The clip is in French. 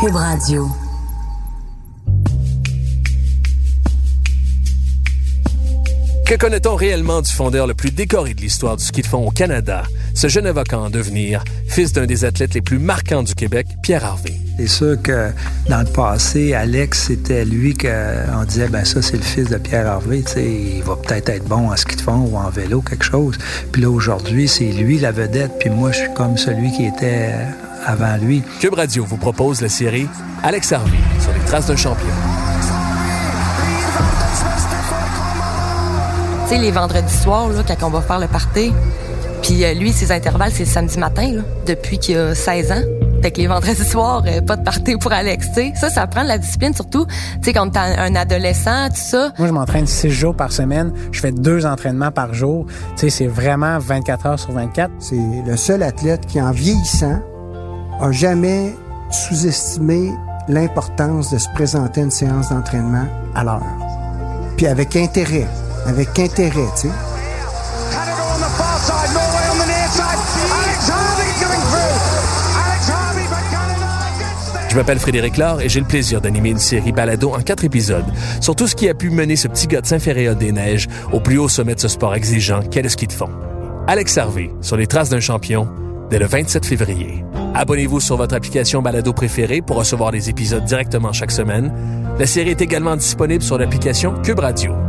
Cube Radio. Que connaît-on réellement du fondeur le plus décoré de l'histoire du ski de fond au Canada, ce jeune avocat en devenir, fils d'un des athlètes les plus marquants du Québec, Pierre Harvey? C'est sûr que dans le passé, Alex, c'était lui qu'on disait, ben ça, c'est le fils de Pierre Harvey, tu sais, il va peut-être être bon en ski de fond ou en vélo, quelque chose. Puis là, aujourd'hui, c'est lui la vedette, puis moi, je suis comme celui qui était avant lui. Cube Radio vous propose la série Alex Harvey sur les traces d'un champion. Tu sais, les vendredis soirs, là, quand on va faire le party, puis euh, lui, ses intervalles, c'est le samedi matin, là, depuis qu'il a 16 ans. Fait que les vendredis soirs, euh, pas de party pour Alex, tu sais. Ça, ça prend de la discipline, surtout, tu sais, quand t'es un adolescent, tout ça. Moi, je m'entraîne six jours par semaine. Je fais deux entraînements par jour. Tu sais, c'est vraiment 24 heures sur 24. C'est le seul athlète qui, en vieillissant, a jamais sous-estimé l'importance de se présenter à une séance d'entraînement à l'heure. Puis avec intérêt, avec intérêt, tu sais. Je m'appelle Frédéric Laure et j'ai le plaisir d'animer une série balado en quatre épisodes sur tout ce qui a pu mener ce petit gars de Saint-Féréa des Neiges au plus haut sommet de ce sport exigeant qu'est le ski de fond. Alex Harvey, sur les traces d'un champion, dès le 27 février. Abonnez-vous sur votre application balado préférée pour recevoir les épisodes directement chaque semaine. La série est également disponible sur l'application Cube Radio.